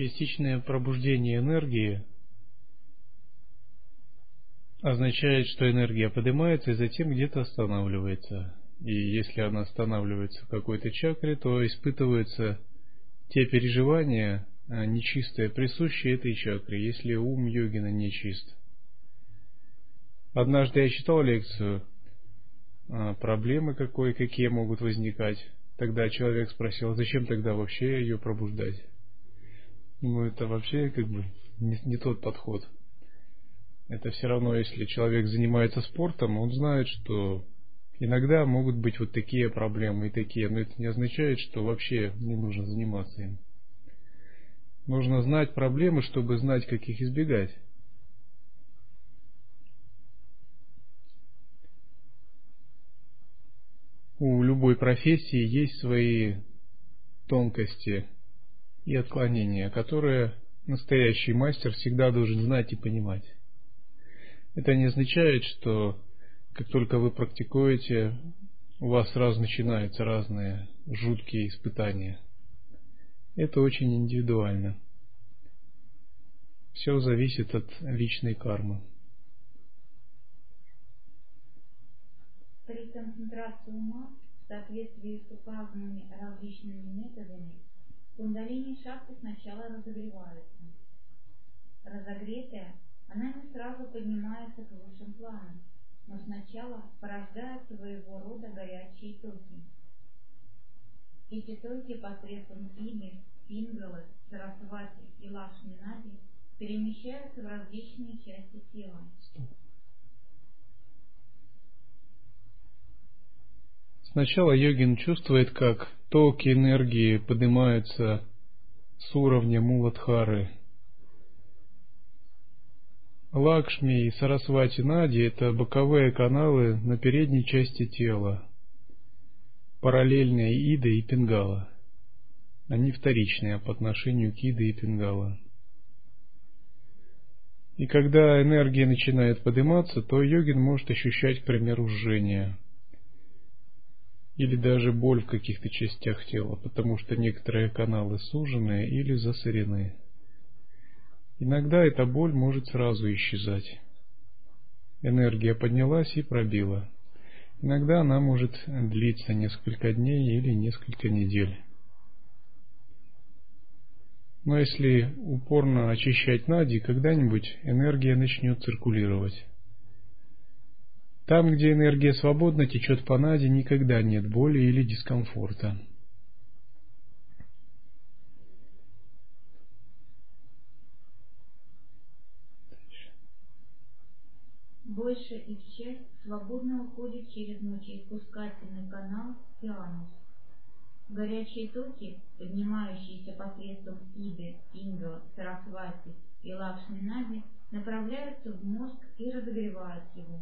Частичное пробуждение энергии означает, что энергия поднимается и затем где-то останавливается. И если она останавливается в какой-то чакре, то испытываются те переживания а, нечистые, присущие этой чакре, если ум йогина нечист. Однажды я читал лекцию а, проблемы какой, какие могут возникать. Тогда человек спросил, зачем тогда вообще ее пробуждать? Ну, это вообще как бы не, не тот подход. Это все равно, если человек занимается спортом, он знает, что иногда могут быть вот такие проблемы и такие, но это не означает, что вообще не нужно заниматься им. Нужно знать проблемы, чтобы знать, как их избегать. У любой профессии есть свои тонкости и отклонения, которые настоящий мастер всегда должен знать и понимать. Это не означает, что как только вы практикуете, у вас сразу начинаются разные жуткие испытания. Это очень индивидуально. Все зависит от личной кармы. При концентрации ума в соответствии с указанными различными методами кундалини шахты сначала разогревается. Разогретая, она не сразу поднимается к высшим планам, но сначала порождает своего рода горячие токи. Эти токи посредством ими, пингалы, сарасвати и лакшминади перемещаются в различные части тела. Сначала йогин чувствует, как токи энергии поднимаются с уровня Муладхары. Лакшми и Сарасвати Нади – это боковые каналы на передней части тела, параллельные Ида и Пингала. Они вторичные по отношению к Ида и Пингала. И когда энергия начинает подниматься, то йогин может ощущать, к примеру, жжение – или даже боль в каких-то частях тела, потому что некоторые каналы сужены или засорены. Иногда эта боль может сразу исчезать. Энергия поднялась и пробила. Иногда она может длиться несколько дней или несколько недель. Но если упорно очищать нади, когда-нибудь энергия начнет циркулировать. Там, где энергия свободно течет по наде, никогда нет боли или дискомфорта. Большая их часть свободно уходит через мочеиспускательный канал и анус. Горячие токи, поднимающиеся посредством Иды, Ингла, Сарасвати и Лакшми направляются в мозг и разогревают его.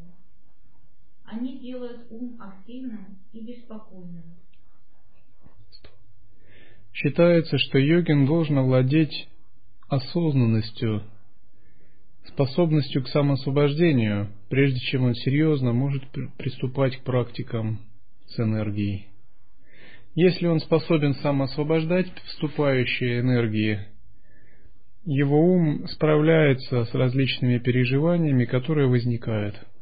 Они делают ум активным и беспокойным. Считается, что йогин должен овладеть осознанностью, способностью к самоосвобождению, прежде чем он серьезно может приступать к практикам с энергией. Если он способен самоосвобождать вступающие энергии, его ум справляется с различными переживаниями, которые возникают –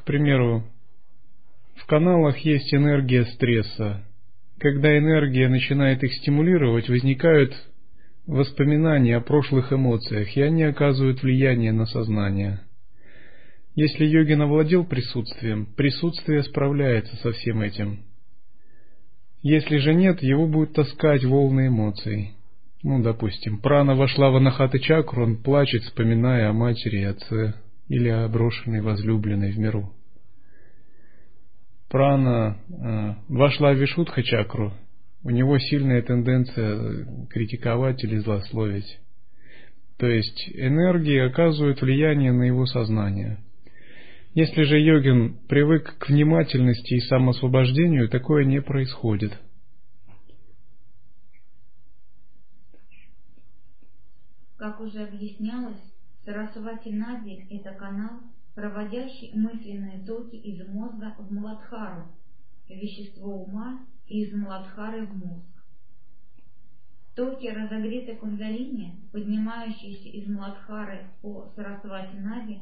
К примеру, в каналах есть энергия стресса. Когда энергия начинает их стимулировать, возникают воспоминания о прошлых эмоциях, и они оказывают влияние на сознание. Если йогин овладел присутствием, присутствие справляется со всем этим. Если же нет, его будет таскать волны эмоций. Ну, допустим, прана вошла в анахаты чакру, он плачет, вспоминая о матери и отце или о брошенной возлюбленной в миру. Прана э, вошла в Вишудха чакру, у него сильная тенденция критиковать или злословить. То есть энергии оказывают влияние на его сознание. Если же йогин привык к внимательности и самосвобождению, такое не происходит. Как уже объяснялось, Сарасвати Нади – это канал, проводящий мысленные токи из мозга в Муладхару, вещество ума из Младхары в мозг. Токи разогретой кундалини, поднимающиеся из Младхары по Сарасвати Нади,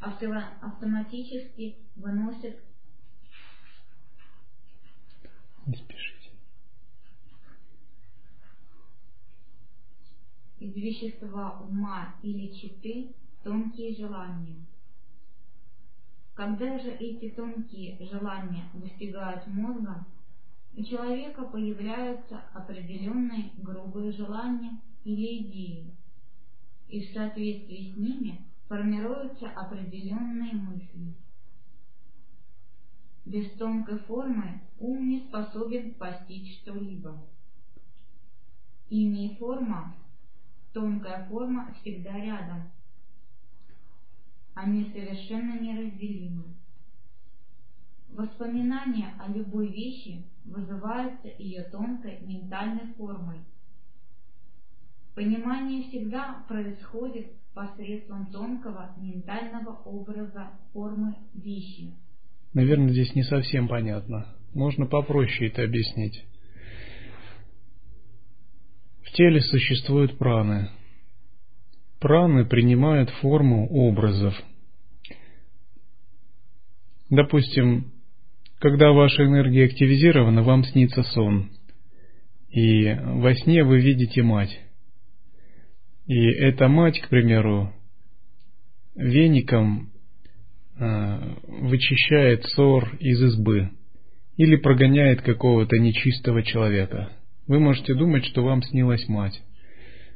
автоматически выносят не спешите. из вещества ума или читы тонкие желания. Когда же эти тонкие желания достигают мозга, у человека появляются определенные грубые желания или идеи, и в соответствии с ними формируются определенные мысли. Без тонкой формы ум не способен постичь что-либо. Имя и форма, тонкая форма всегда рядом. Они совершенно неразделимы. Воспоминания о любой вещи вызываются ее тонкой ментальной формой. Понимание всегда происходит посредством тонкого ментального образа формы вещи. Наверное, здесь не совсем понятно. Можно попроще это объяснить. В теле существуют праны. Праны принимают форму образов. Допустим, когда ваша энергия активизирована, вам снится сон. И во сне вы видите мать. И эта мать, к примеру, веником э, вычищает ссор из избы или прогоняет какого-то нечистого человека. Вы можете думать, что вам снилась мать.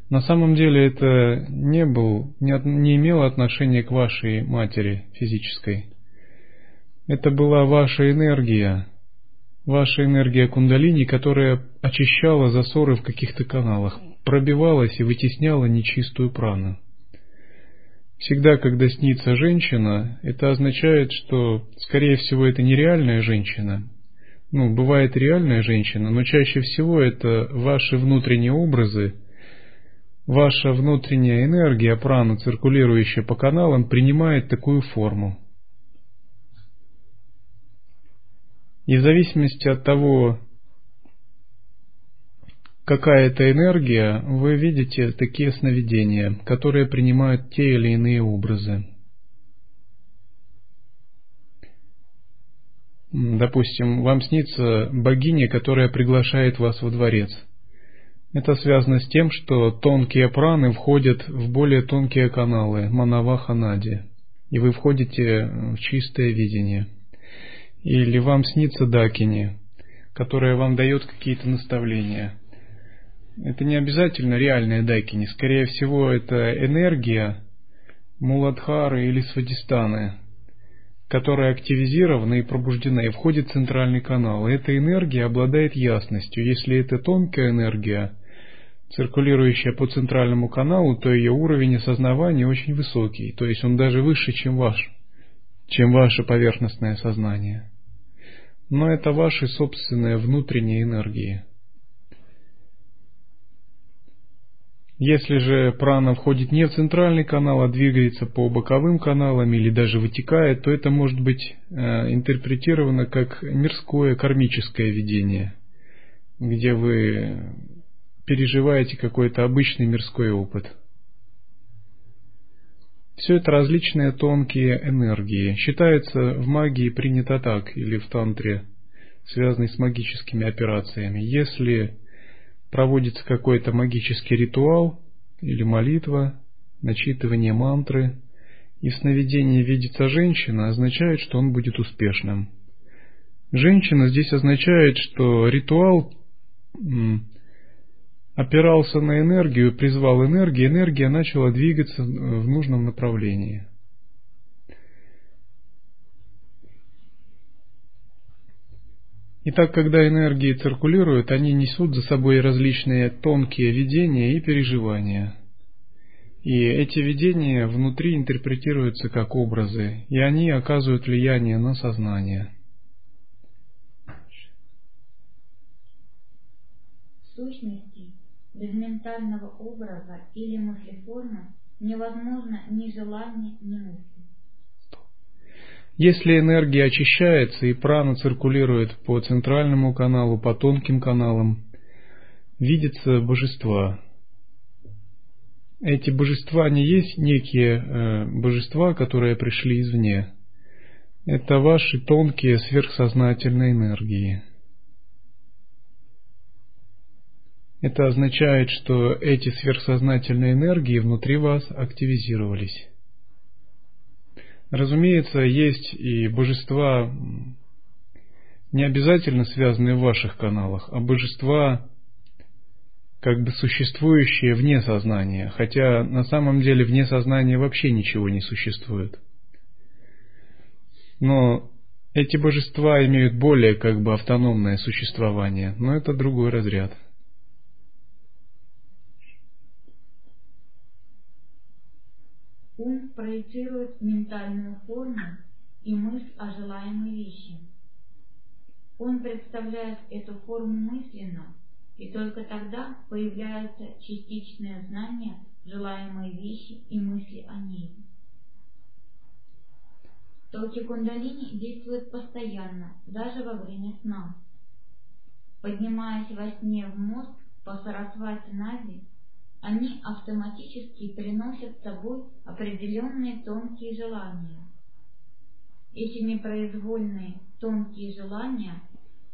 На самом деле это не, был, не, не имело отношения к вашей матери физической. Это была ваша энергия, ваша энергия кундалини, которая очищала засоры в каких-то каналах, пробивалась и вытесняла нечистую прану. Всегда, когда снится женщина, это означает, что, скорее всего, это нереальная женщина. Ну, бывает реальная женщина, но чаще всего это ваши внутренние образы, ваша внутренняя энергия, прана, циркулирующая по каналам, принимает такую форму. И в зависимости от того, какая это энергия, вы видите такие сновидения, которые принимают те или иные образы. Допустим, вам снится богиня, которая приглашает вас во дворец. Это связано с тем, что тонкие праны входят в более тонкие каналы Манаваха Нади, и вы входите в чистое видение – или вам снится Дакини, которая вам дает какие-то наставления. Это не обязательно реальная Дакини, скорее всего, это энергия Муладхары или Свадистаны, которая активизирована и входит в центральный канал. И эта энергия обладает ясностью. Если это тонкая энергия, циркулирующая по центральному каналу, то ее уровень осознавания очень высокий, то есть он даже выше, чем ваш, чем ваше поверхностное сознание но это ваши собственные внутренние энергии. Если же прана входит не в центральный канал, а двигается по боковым каналам или даже вытекает, то это может быть э, интерпретировано как мирское кармическое видение, где вы переживаете какой-то обычный мирской опыт – все это различные тонкие энергии. Считается в магии принято так, или в тантре, связанной с магическими операциями. Если проводится какой-то магический ритуал или молитва, начитывание мантры, и в сновидении видится женщина, означает, что он будет успешным. Женщина здесь означает, что ритуал опирался на энергию, призвал энергию, энергия начала двигаться в нужном направлении. Итак, когда энергии циркулируют, они несут за собой различные тонкие видения и переживания. И эти видения внутри интерпретируются как образы, и они оказывают влияние на сознание. Сущности, без ментального образа или мыслеформы невозможно ни желание, ни мысли. Если энергия очищается и прана циркулирует по центральному каналу, по тонким каналам, видятся божества. Эти божества не есть некие э, божества, которые пришли извне. Это ваши тонкие сверхсознательные энергии. Это означает, что эти сверхсознательные энергии внутри вас активизировались. Разумеется, есть и божества, не обязательно связанные в ваших каналах, а божества, как бы существующие вне сознания, хотя на самом деле вне сознания вообще ничего не существует. Но эти божества имеют более как бы автономное существование, но это другой разряд. Ум проецирует ментальную форму и мысль о желаемой вещи. Он представляет эту форму мысленно, и только тогда появляется частичное знание желаемой вещи и мысли о ней. Токи кундалини действуют постоянно, даже во время сна. Поднимаясь во сне в мозг по Сарасвати Нади, они автоматически приносят с собой определенные тонкие желания. Эти непроизвольные тонкие желания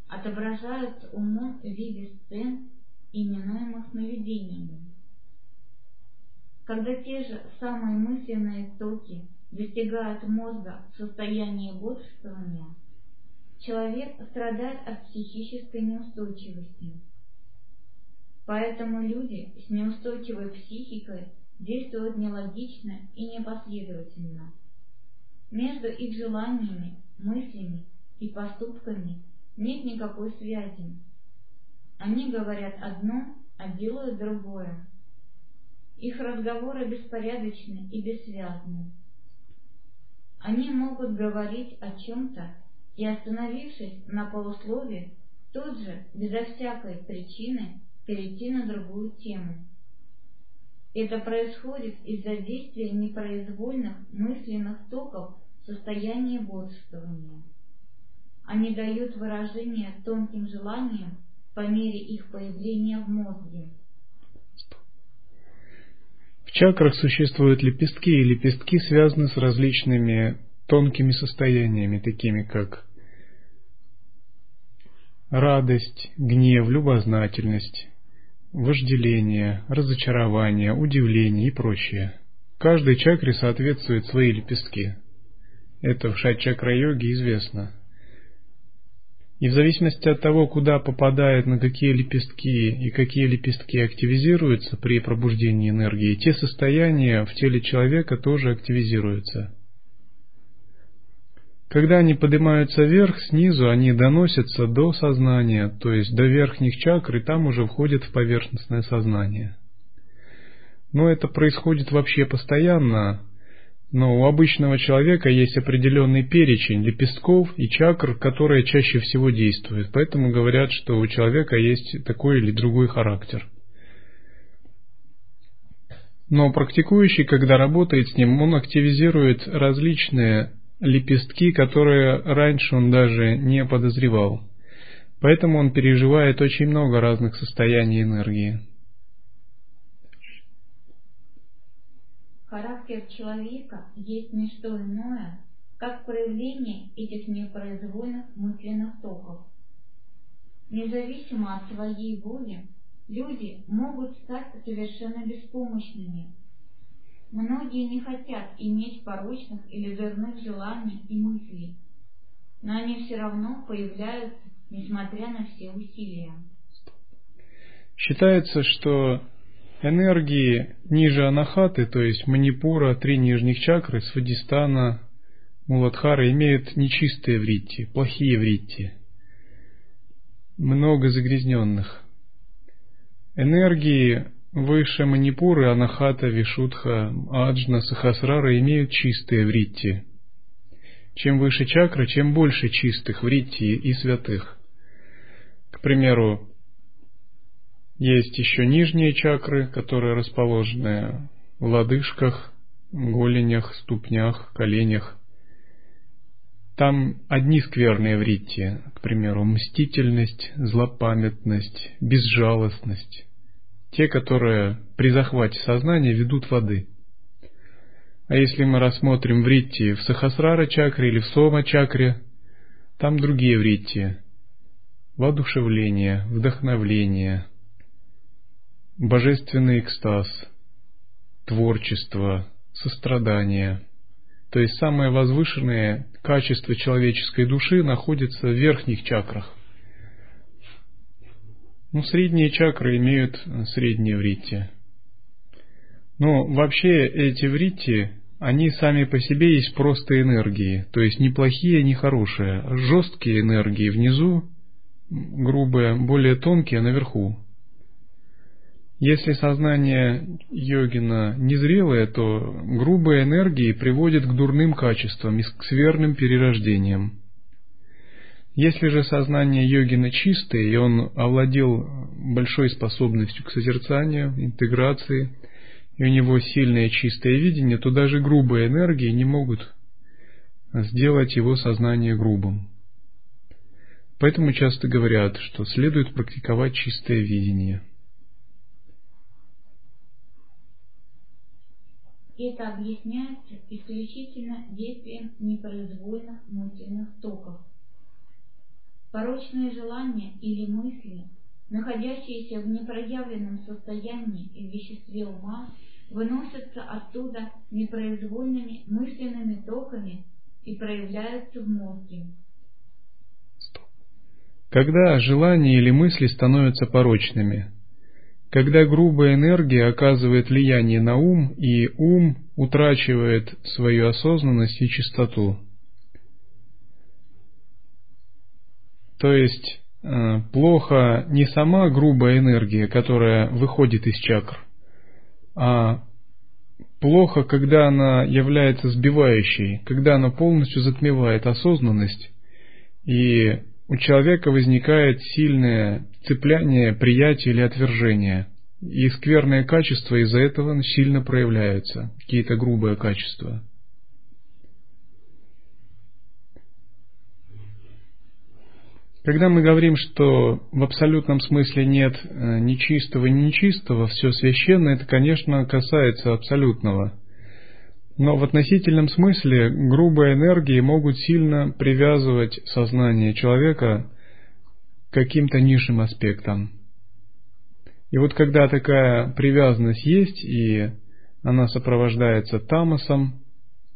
отображаются умом в виде сцен, именуемых сновидениями. Когда те же самые мысленные токи достигают мозга в состоянии бодрствования, человек страдает от психической неустойчивости Поэтому люди с неустойчивой психикой действуют нелогично и непоследовательно. Между их желаниями, мыслями и поступками нет никакой связи. Они говорят одно, а делают другое. Их разговоры беспорядочны и бессвязны. Они могут говорить о чем-то и, остановившись на полуслове, тут же, безо всякой причины, перейти на другую тему. Это происходит из-за действия непроизвольных мысленных токов в состоянии бодрствования. Они дают выражение тонким желаниям по мере их появления в мозге. В чакрах существуют лепестки, и лепестки связаны с различными тонкими состояниями, такими как радость, гнев, любознательность, вожделение, разочарование, удивление и прочее. Каждой чакре соответствуют свои лепестки. Это в шат-чакра-йоге известно. И в зависимости от того, куда попадает, на какие лепестки и какие лепестки активизируются при пробуждении энергии, те состояния в теле человека тоже активизируются. Когда они поднимаются вверх, снизу они доносятся до сознания, то есть до верхних чакр, и там уже входят в поверхностное сознание. Но это происходит вообще постоянно, но у обычного человека есть определенный перечень лепестков и чакр, которые чаще всего действуют. Поэтому говорят, что у человека есть такой или другой характер. Но практикующий, когда работает с ним, он активизирует различные лепестки, которые раньше он даже не подозревал. Поэтому он переживает очень много разных состояний энергии. Характер человека есть не что иное, как проявление этих непроизвольных мысленных токов. Независимо от своей воли, люди могут стать совершенно беспомощными Многие не хотят иметь порочных или дурных желаний и мыслей, но они все равно появляются, несмотря на все усилия. Считается, что энергии ниже анахаты, то есть манипура, три нижних чакры, свадистана, муладхара, имеют нечистые вритти, плохие вритти, много загрязненных. Энергии Выше Манипуры, Анахата, Вишудха, Аджна, Сахасрара имеют чистые вритти. Чем выше чакра, чем больше чистых вритти и святых. К примеру, есть еще нижние чакры, которые расположены в лодыжках, голенях, ступнях, коленях. там одни скверные вритти, к примеру, мстительность, злопамятность, безжалостность. Те, которые при захвате сознания ведут воды. А если мы рассмотрим вритти в Сахасрара чакре или в Сома чакре, там другие вритти. Воодушевление, вдохновление, божественный экстаз, творчество, сострадание. То есть самые возвышенные качества человеческой души находятся в верхних чакрах. Ну, средние чакры имеют средние вритти. Но вообще эти вритти, они сами по себе есть просто энергии, то есть не плохие, не хорошие. Жесткие энергии внизу, грубые, более тонкие наверху. Если сознание йогина незрелое, то грубые энергии приводят к дурным качествам и к скверным перерождениям. Если же сознание йогина чистое, и он овладел большой способностью к созерцанию, интеграции, и у него сильное чистое видение, то даже грубые энергии не могут сделать его сознание грубым. Поэтому часто говорят, что следует практиковать чистое видение – Это объясняется исключительно действием непроизвольных мысленных токов. Порочные желания или мысли, находящиеся в непроявленном состоянии в веществе ума, выносятся оттуда непроизвольными мысленными токами и проявляются в мозге. Когда желания или мысли становятся порочными, когда грубая энергия оказывает влияние на ум, и ум утрачивает свою осознанность и чистоту. То есть э, плохо не сама грубая энергия, которая выходит из чакр, а плохо, когда она является сбивающей, когда она полностью затмевает осознанность, и у человека возникает сильное цепляние, приятие или отвержение. И скверные качества из-за этого сильно проявляются, какие-то грубые качества. Когда мы говорим, что в абсолютном смысле нет э, ни чистого, ни нечистого, все священное, это, конечно, касается абсолютного. Но в относительном смысле грубые энергии могут сильно привязывать сознание человека каким-то низшим аспектам. И вот когда такая привязанность есть, и она сопровождается тамосом,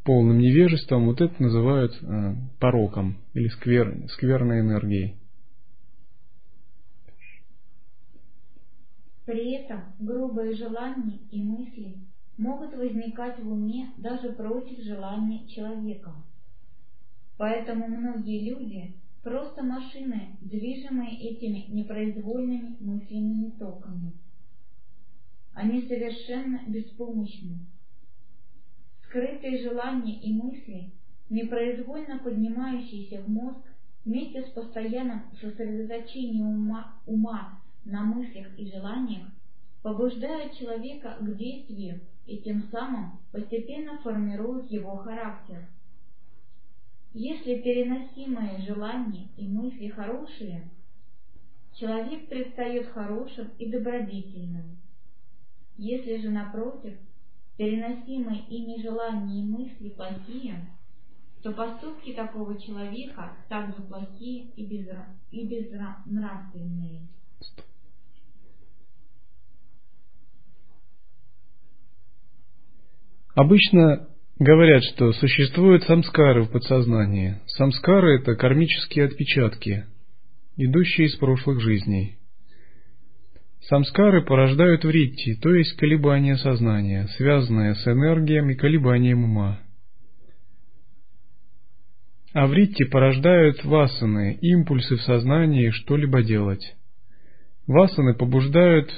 полным невежеством, вот это называют э, пороком или сквер, скверной энергией. При этом грубые желания и мысли могут возникать в уме даже против желания человека. Поэтому многие люди Просто машины, движимые этими непроизвольными мысленными токами. Они совершенно беспомощны. Скрытые желания и мысли, непроизвольно поднимающиеся в мозг вместе с постоянным сосредоточением ума, ума на мыслях и желаниях, побуждают человека к действию и тем самым постепенно формируют его характер. Если переносимые желания и мысли хорошие, человек предстает хорошим и добродетельным. Если же, напротив, переносимые ими желания и мысли плохие, то поступки такого человека также плохие и, безнравственные. Обычно Говорят, что существуют самскары в подсознании. Самскары – это кармические отпечатки, идущие из прошлых жизней. Самскары порождают вритти, то есть колебания сознания, связанные с энергией и колебанием ума. А вритти порождают васаны, импульсы в сознании что-либо делать. Васаны побуждают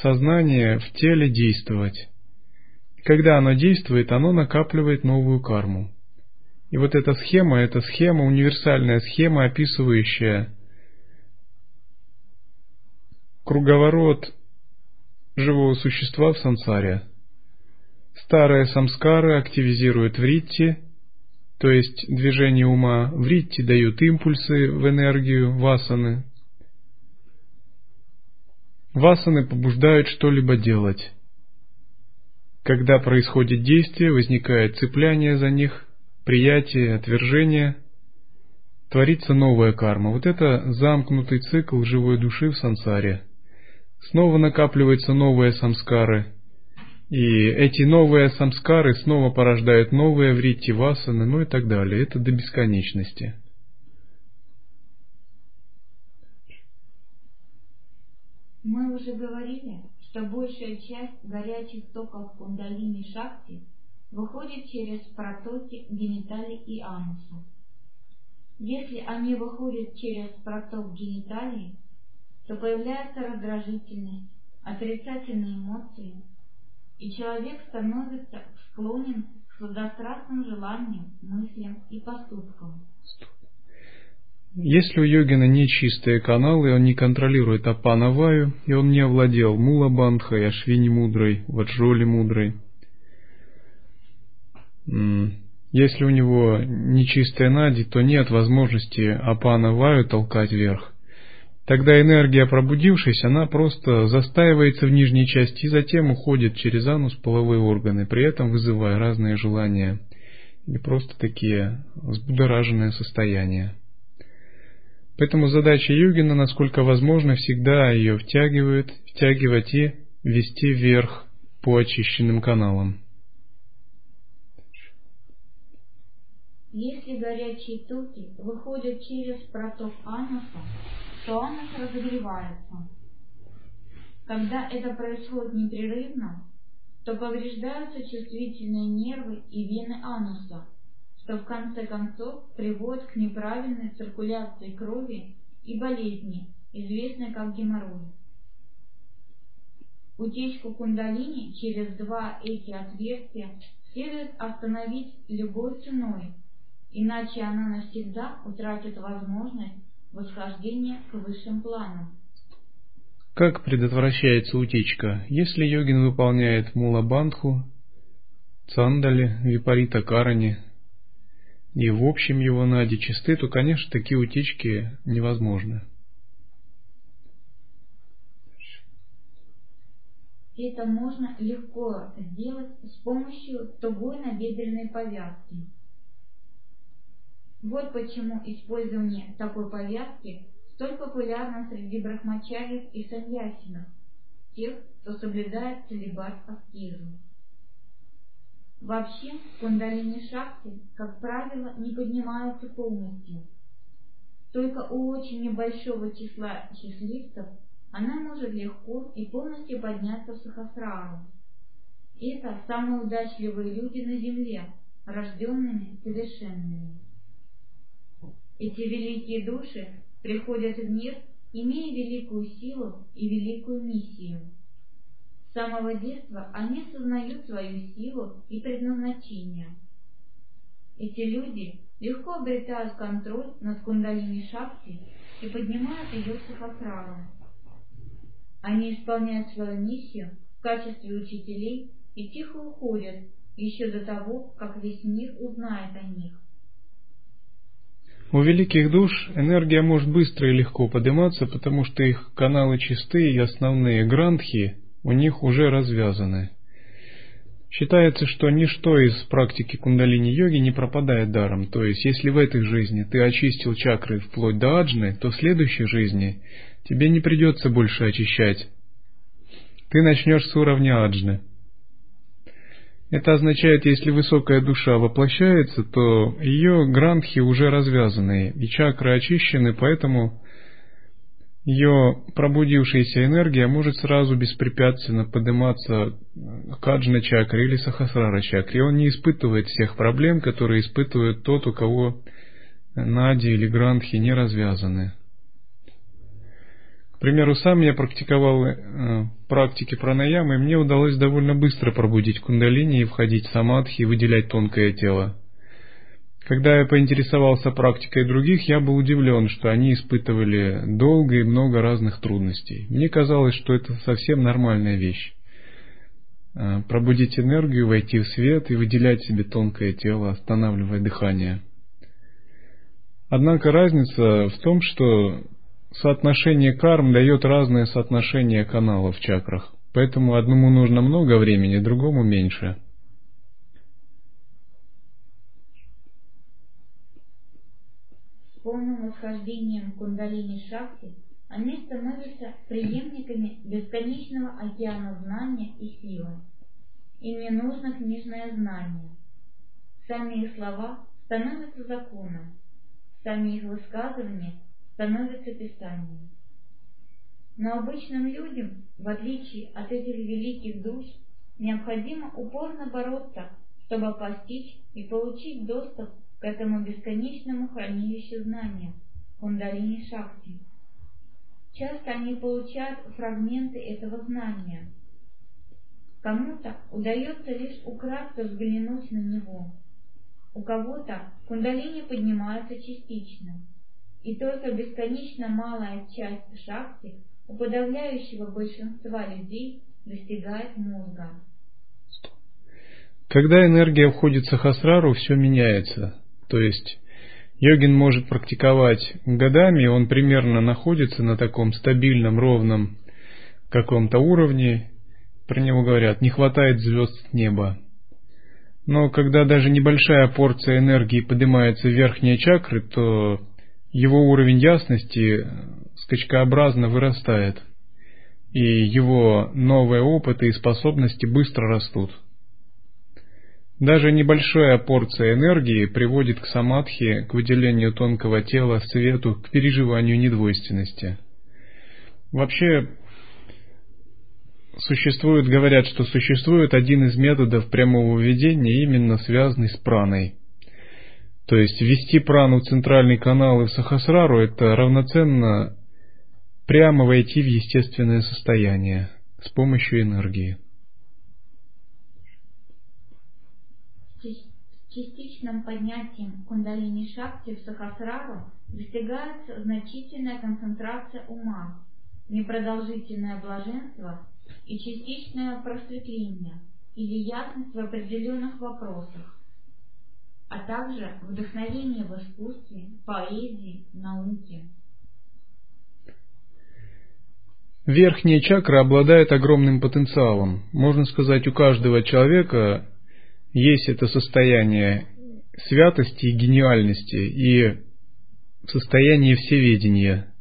сознание в теле действовать. Когда оно действует, оно накапливает новую карму. И вот эта схема, эта схема, универсальная схема, описывающая круговорот живого существа в сансаре. Старые самскары активизируют вритти, то есть движение ума, вритти дают импульсы в энергию васаны. Васаны побуждают что-либо делать. Когда происходит действие, возникает цепляние за них, приятие, отвержение, творится новая карма. Вот это замкнутый цикл живой души в сансаре. Снова накапливаются новые самскары, и эти новые самскары снова порождают новые вритти васаны, ну и так далее. Это до бесконечности. Мы уже говорили, что большая часть горячих токов кундалини шакти выходит через протоки гениталий и ануса. Если они выходят через проток гениталии, то появляется раздражительность, отрицательные эмоции, и человек становится склонен к сладострастным желаниям, мыслям и поступкам. Если у йогина нечистые каналы, он не контролирует апанаваю, и он не овладел мулабандхой, ашвини мудрой, ваджоли мудрой. Если у него нечистая нади, то нет возможности апанаваю толкать вверх. Тогда энергия, пробудившись, она просто застаивается в нижней части и затем уходит через анус половые органы, при этом вызывая разные желания или просто такие взбудораженные состояния. Поэтому задача йогина, насколько возможно, всегда ее втягивает, втягивать и вести вверх по очищенным каналам. Если горячие токи выходят через проток ануса, то анус разогревается. Когда это происходит непрерывно, то повреждаются чувствительные нервы и вены ануса, что в конце концов приводит к неправильной циркуляции крови и болезни, известной как геморрой. Утечку кундалини через два эти отверстия следует остановить любой ценой, иначе она навсегда утратит возможность восхождения к высшим планам. Как предотвращается утечка? Если йогин выполняет мула-бандху, цандали, випарита карани, и в общем его нади чисты, то, конечно, такие утечки невозможны. Это можно легко сделать с помощью тугой набедренной повязки. Вот почему использование такой повязки столь популярно среди брахмачарьев и саньясинов, тех, кто соблюдает целебат аскезу. Вообще, кундалини шахти, как правило, не поднимаются полностью. Только у очень небольшого числа счастливцев она может легко и полностью подняться в сахасрару. Это самые удачливые люди на земле, рожденными совершенными. Эти великие души приходят в мир, имея великую силу и великую миссию – самого детства они сознают свою силу и предназначение. Эти люди легко обретают контроль над кундалини шакти и поднимают ее в сахасрару. Они исполняют свою миссию в качестве учителей и тихо уходят еще до того, как весь мир узнает о них. У великих душ энергия может быстро и легко подниматься, потому что их каналы чистые и основные грандхи у них уже развязаны. Считается, что ничто из практики кундалини-йоги не пропадает даром. То есть, если в этой жизни ты очистил чакры вплоть до аджны, то в следующей жизни тебе не придется больше очищать. Ты начнешь с уровня аджны. Это означает, если высокая душа воплощается, то ее грандхи уже развязаны, и чакры очищены, поэтому ее пробудившаяся энергия может сразу беспрепятственно подниматься к аджна чакре или сахасрара чакре. Он не испытывает всех проблем, которые испытывает тот, у кого нади или грандхи не развязаны. К примеру, сам я практиковал э, практики пранаямы, и мне удалось довольно быстро пробудить кундалини и входить в самадхи и выделять тонкое тело. Когда я поинтересовался практикой других, я был удивлен, что они испытывали долго и много разных трудностей. Мне казалось, что это совсем нормальная вещь. э, пробудить энергию, войти в свет и выделять себе тонкое тело, останавливая дыхание. Однако разница в том, что соотношение карм дает разное соотношение каналов в чакрах. Поэтому одному нужно много времени, другому меньше. С полным восхождением кундалини шахти они становятся преемниками бесконечного океана знания и силы. Им не нужно книжное знание. Сами их слова становятся законом, сами их высказывания становятся писанием. Но обычным людям, в отличие от этих великих душ, необходимо упорно бороться, чтобы постичь и получить доступ к этому бесконечному хранилищу знания, кундалини Шакти. Часто они получают фрагменты этого знания. Кому-то удается лишь украдко взглянуть на него. У кого-то кундалини поднимается частично, и только бесконечно малая часть шахти у подавляющего большинства людей достигает мозга. Когда энергия входит в сахасрару, все меняется. То есть йогин может практиковать годами, он примерно находится на таком стабильном, ровном каком-то уровне. Про него говорят, не хватает звезд с неба. Но когда даже небольшая порция энергии поднимается в верхние чакры, то его уровень ясности скачкообразно вырастает, и его новые опыты и способности быстро растут. Даже небольшая порция энергии приводит к самадхи, к выделению тонкого тела, свету, к переживанию недвойственности. Вообще, существует, говорят, что существует один из методов прямого введения, именно связанный с праной. То есть ввести прану в центральный канал и в сахасрару – это равноценно прямо войти в естественное состояние с помощью энергии. С частичным поднятием кундалини шакти в сахасрару достигается значительная концентрация ума, непродолжительное блаженство и частичное просветление или ясность в определенных вопросах, а также вдохновение в искусстве, поэзии, науке. Верхняя чакра обладает огромным потенциалом. Можно сказать, у каждого человека есть это состояние святости и гениальности и состояние всеведения.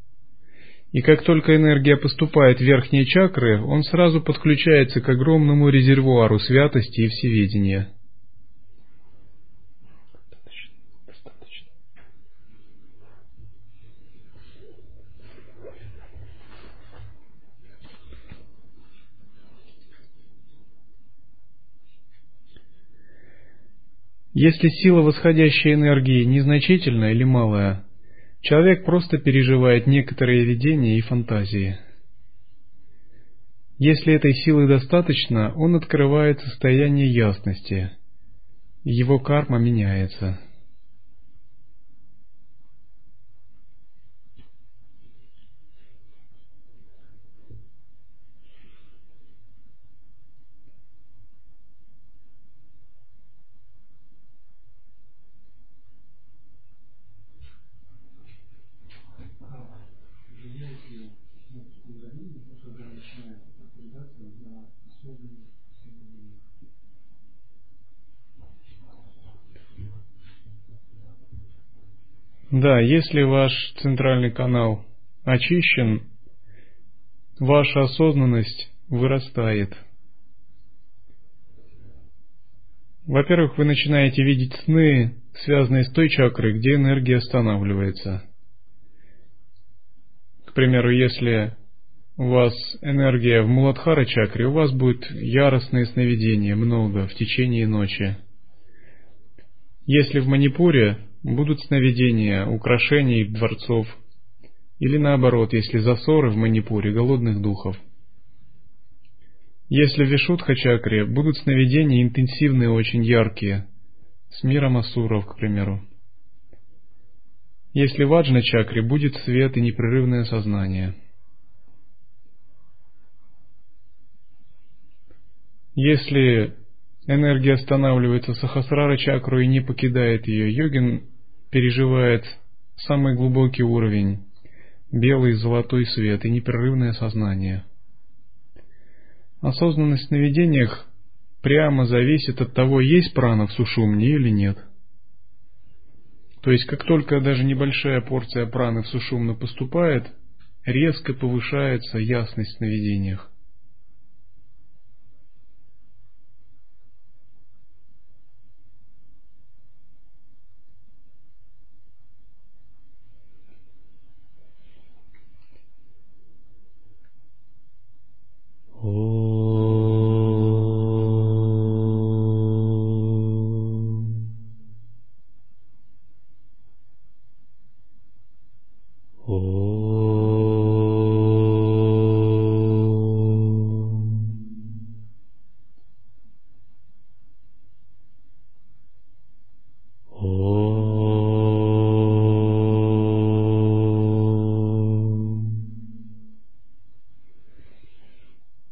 И как только энергия поступает в верхние чакры, он сразу подключается к огромному резервуару святости и всеведения. Если сила восходящей энергии незначительная или малая, человек просто переживает некоторые видения и фантазии. Если этой силы достаточно, он открывает состояние ясности, его карма меняется. Да, если ваш центральный канал очищен, ваша осознанность вырастает. Во-первых, вы начинаете видеть сны, связанные с той чакрой, где энергия останавливается. К примеру, если у вас энергия в Муладхара чакре, у вас будет яростное сновидение много в течение ночи. Если в Манипуре будут сновидения, украшений дворцов, или наоборот, если засоры в Манипуре голодных духов. Если в Вишудха-чакре будут сновидения интенсивные, очень яркие, с миром асуров, к примеру. Если в Аджна-чакре будет свет и непрерывное сознание. Если энергия останавливается сахасрара чакру и не покидает ее, йогин переживает самый глубокий уровень, белый золотой свет и непрерывное сознание. Осознанность в сновидениях прямо зависит от того, есть прана в сушумне или нет. То есть, как только даже небольшая порция праны в сушумно поступает, резко повышается ясность в сновидениях.